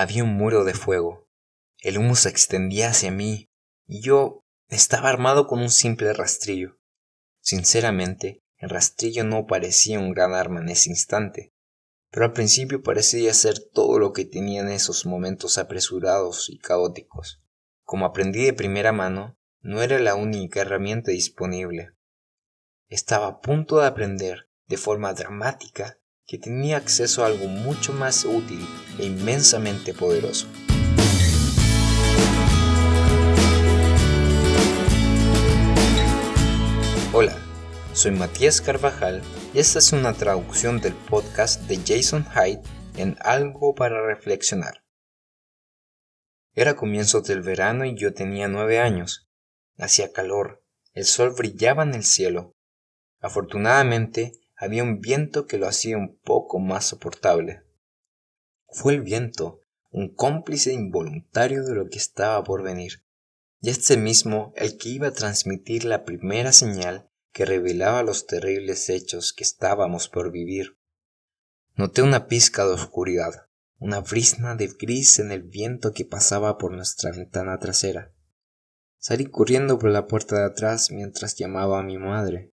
Había un muro de fuego. El humo se extendía hacia mí y yo estaba armado con un simple rastrillo. Sinceramente, el rastrillo no parecía un gran arma en ese instante, pero al principio parecía ser todo lo que tenía en esos momentos apresurados y caóticos. Como aprendí de primera mano, no era la única herramienta disponible. Estaba a punto de aprender, de forma dramática, que tenía acceso a algo mucho más útil e inmensamente poderoso. Hola, soy Matías Carvajal y esta es una traducción del podcast de Jason Hyde en Algo para Reflexionar. Era comienzo del verano y yo tenía nueve años. Hacía calor, el sol brillaba en el cielo. Afortunadamente, había un viento que lo hacía un poco más soportable. Fue el viento, un cómplice involuntario de lo que estaba por venir, y este mismo el que iba a transmitir la primera señal que revelaba los terribles hechos que estábamos por vivir. Noté una pizca de oscuridad, una brisna de gris en el viento que pasaba por nuestra ventana trasera. Salí corriendo por la puerta de atrás mientras llamaba a mi madre.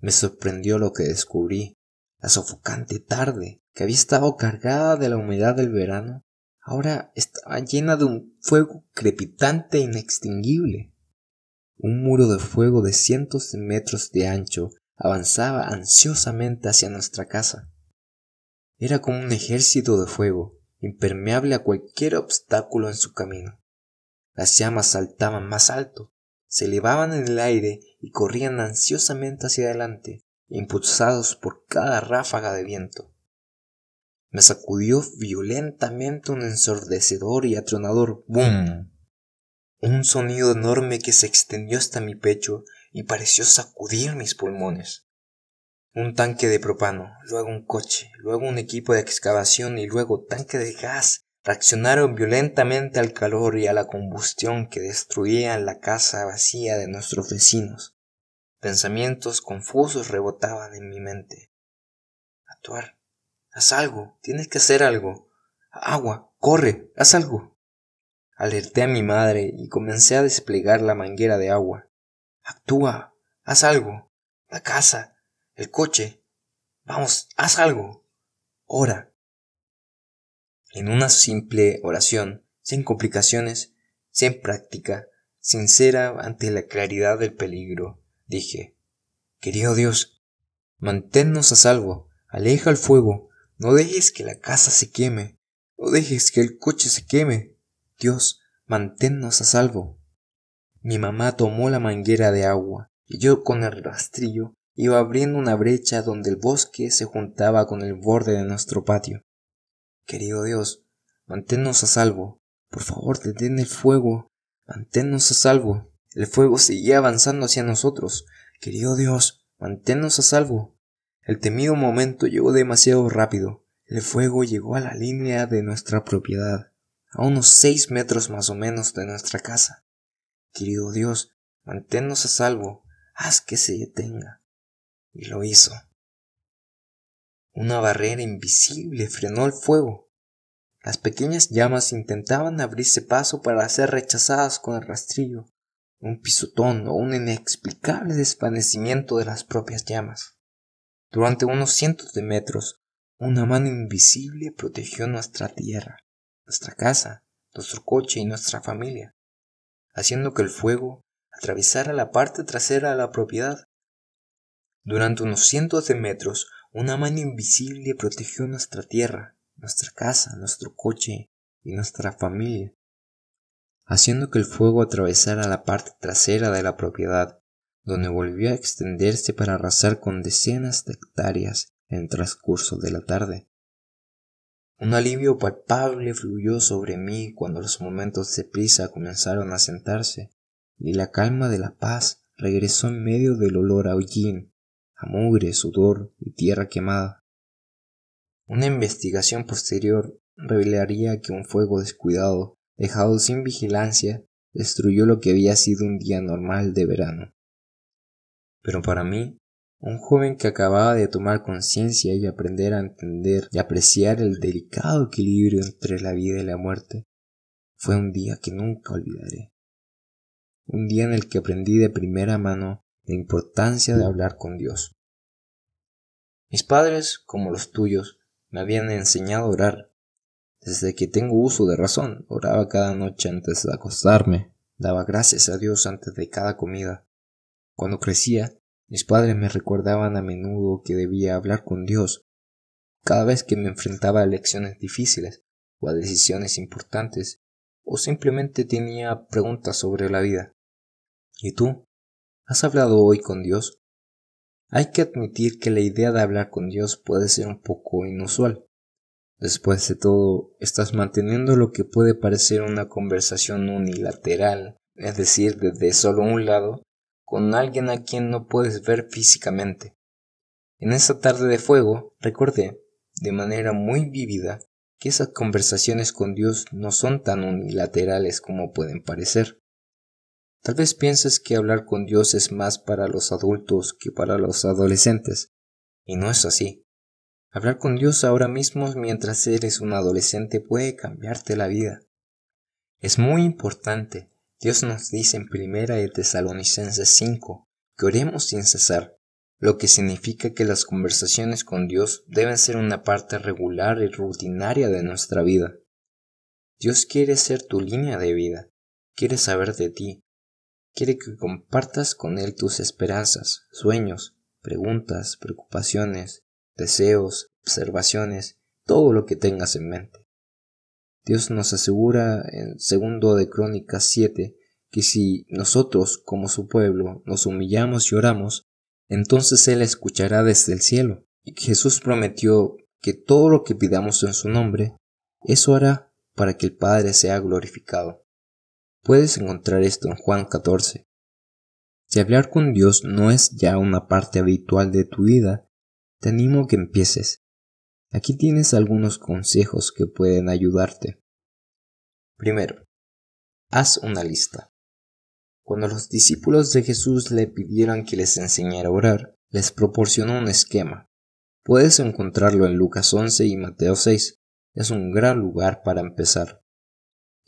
Me sorprendió lo que descubrí. La sofocante tarde, que había estado cargada de la humedad del verano, ahora estaba llena de un fuego crepitante e inextinguible. Un muro de fuego de cientos de metros de ancho avanzaba ansiosamente hacia nuestra casa. Era como un ejército de fuego, impermeable a cualquier obstáculo en su camino. Las llamas saltaban más alto, se elevaban en el aire y corrían ansiosamente hacia adelante, impulsados por cada ráfaga de viento. Me sacudió violentamente un ensordecedor y atronador boom. Un sonido enorme que se extendió hasta mi pecho y pareció sacudir mis pulmones. Un tanque de propano, luego un coche, luego un equipo de excavación y luego tanque de gas reaccionaron violentamente al calor y a la combustión que destruían la casa vacía de nuestros vecinos. Pensamientos confusos rebotaban en mi mente. Actuar. Haz algo. Tienes que hacer algo. Agua. Corre. Haz algo. Alerté a mi madre y comencé a desplegar la manguera de agua. Actúa. Haz algo. La casa. El coche. Vamos. Haz algo. Ora en una simple oración, sin complicaciones, sin práctica, sincera ante la claridad del peligro, dije, Querido Dios, manténnos a salvo, aleja el fuego, no dejes que la casa se queme, no dejes que el coche se queme. Dios, manténnos a salvo. Mi mamá tomó la manguera de agua y yo con el rastrillo iba abriendo una brecha donde el bosque se juntaba con el borde de nuestro patio. Querido Dios, manténnos a salvo. Por favor, detén el fuego. Manténnos a salvo. El fuego seguía avanzando hacia nosotros. Querido Dios, manténnos a salvo. El temido momento llegó demasiado rápido. El fuego llegó a la línea de nuestra propiedad, a unos seis metros más o menos de nuestra casa. Querido Dios, manténnos a salvo. Haz que se detenga. Y lo hizo. Una barrera invisible frenó el fuego. Las pequeñas llamas intentaban abrirse paso para ser rechazadas con el rastrillo, un pisotón o un inexplicable desvanecimiento de las propias llamas. Durante unos cientos de metros, una mano invisible protegió nuestra tierra, nuestra casa, nuestro coche y nuestra familia, haciendo que el fuego atravesara la parte trasera de la propiedad. Durante unos cientos de metros, una mano invisible protegió nuestra tierra, nuestra casa, nuestro coche y nuestra familia, haciendo que el fuego atravesara la parte trasera de la propiedad, donde volvió a extenderse para arrasar con decenas de hectáreas en transcurso de la tarde. Un alivio palpable fluyó sobre mí cuando los momentos de prisa comenzaron a sentarse, y la calma de la paz regresó en medio del olor a hollín a sudor y tierra quemada. Una investigación posterior revelaría que un fuego descuidado, dejado sin vigilancia, destruyó lo que había sido un día normal de verano. Pero para mí, un joven que acababa de tomar conciencia y aprender a entender y apreciar el delicado equilibrio entre la vida y la muerte. Fue un día que nunca olvidaré. Un día en el que aprendí de primera mano la importancia de hablar con Dios. Mis padres, como los tuyos, me habían enseñado a orar. Desde que tengo uso de razón, oraba cada noche antes de acostarme, daba gracias a Dios antes de cada comida. Cuando crecía, mis padres me recordaban a menudo que debía hablar con Dios cada vez que me enfrentaba a lecciones difíciles o a decisiones importantes o simplemente tenía preguntas sobre la vida. ¿Y tú? ¿Has hablado hoy con Dios? Hay que admitir que la idea de hablar con Dios puede ser un poco inusual. Después de todo, estás manteniendo lo que puede parecer una conversación unilateral, es decir, desde solo un lado, con alguien a quien no puedes ver físicamente. En esa tarde de fuego recordé, de manera muy vívida, que esas conversaciones con Dios no son tan unilaterales como pueden parecer. Tal vez pienses que hablar con Dios es más para los adultos que para los adolescentes, y no es así. Hablar con Dios ahora mismo mientras eres un adolescente puede cambiarte la vida. Es muy importante. Dios nos dice en primera de Tesalonicenses 5 que oremos sin cesar, lo que significa que las conversaciones con Dios deben ser una parte regular y rutinaria de nuestra vida. Dios quiere ser tu línea de vida, quiere saber de ti, quiere que compartas con Él tus esperanzas, sueños, preguntas, preocupaciones, deseos, observaciones, todo lo que tengas en mente. Dios nos asegura en segundo de Crónicas 7 que si nosotros, como su pueblo, nos humillamos y oramos, entonces Él escuchará desde el cielo. Y Jesús prometió que todo lo que pidamos en su nombre, eso hará para que el Padre sea glorificado. Puedes encontrar esto en Juan 14. Si hablar con Dios no es ya una parte habitual de tu vida, te animo a que empieces. Aquí tienes algunos consejos que pueden ayudarte. Primero, haz una lista. Cuando los discípulos de Jesús le pidieron que les enseñara a orar, les proporcionó un esquema. Puedes encontrarlo en Lucas 11 y Mateo 6. Es un gran lugar para empezar.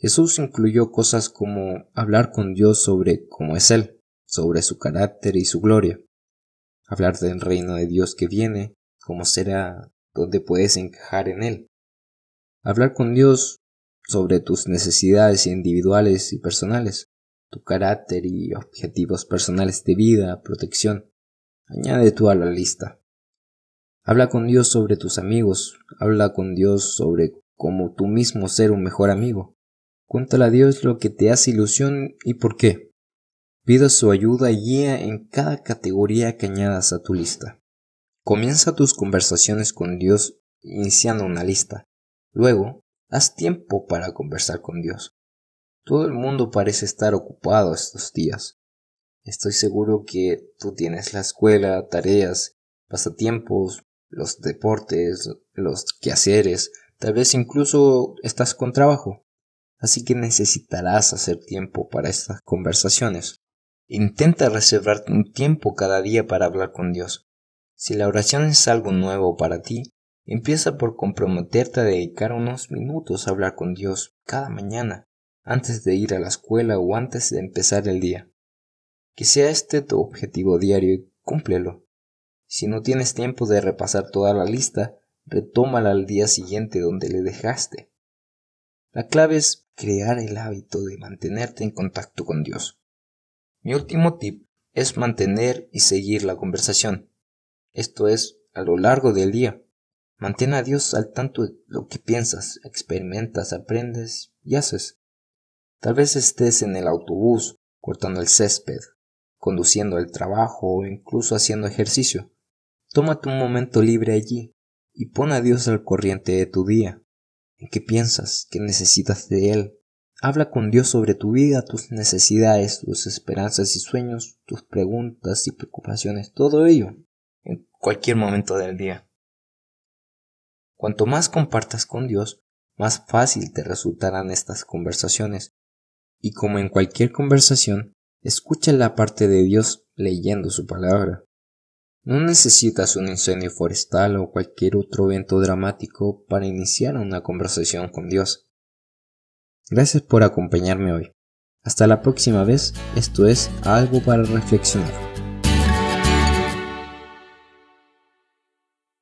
Jesús incluyó cosas como hablar con Dios sobre cómo es Él, sobre su carácter y su gloria, hablar del reino de Dios que viene, cómo será, dónde puedes encajar en Él, hablar con Dios sobre tus necesidades individuales y personales, tu carácter y objetivos personales de vida, protección. Añade tú a la lista. Habla con Dios sobre tus amigos, habla con Dios sobre cómo tú mismo ser un mejor amigo. Cuéntale a Dios lo que te hace ilusión y por qué. Pida su ayuda y guía en cada categoría que añadas a tu lista. Comienza tus conversaciones con Dios iniciando una lista. Luego, haz tiempo para conversar con Dios. Todo el mundo parece estar ocupado estos días. Estoy seguro que tú tienes la escuela, tareas, pasatiempos, los deportes, los quehaceres, tal vez incluso estás con trabajo. Así que necesitarás hacer tiempo para estas conversaciones. Intenta reservar un tiempo cada día para hablar con Dios. Si la oración es algo nuevo para ti, empieza por comprometerte a dedicar unos minutos a hablar con Dios cada mañana antes de ir a la escuela o antes de empezar el día. Que sea este tu objetivo diario y cúmplelo. Si no tienes tiempo de repasar toda la lista, retómala al día siguiente donde le dejaste. La clave es crear el hábito de mantenerte en contacto con Dios. Mi último tip es mantener y seguir la conversación. Esto es, a lo largo del día. Mantén a Dios al tanto de lo que piensas, experimentas, aprendes y haces. Tal vez estés en el autobús, cortando el césped, conduciendo al trabajo o incluso haciendo ejercicio. Tómate un momento libre allí y pon a Dios al corriente de tu día. ¿En qué piensas? ¿Qué necesitas de Él? Habla con Dios sobre tu vida, tus necesidades, tus esperanzas y sueños, tus preguntas y preocupaciones, todo ello, en cualquier momento del día. Cuanto más compartas con Dios, más fácil te resultarán estas conversaciones y como en cualquier conversación, escucha la parte de Dios leyendo su palabra. No necesitas un incendio forestal o cualquier otro evento dramático para iniciar una conversación con Dios. Gracias por acompañarme hoy. Hasta la próxima vez, esto es algo para reflexionar.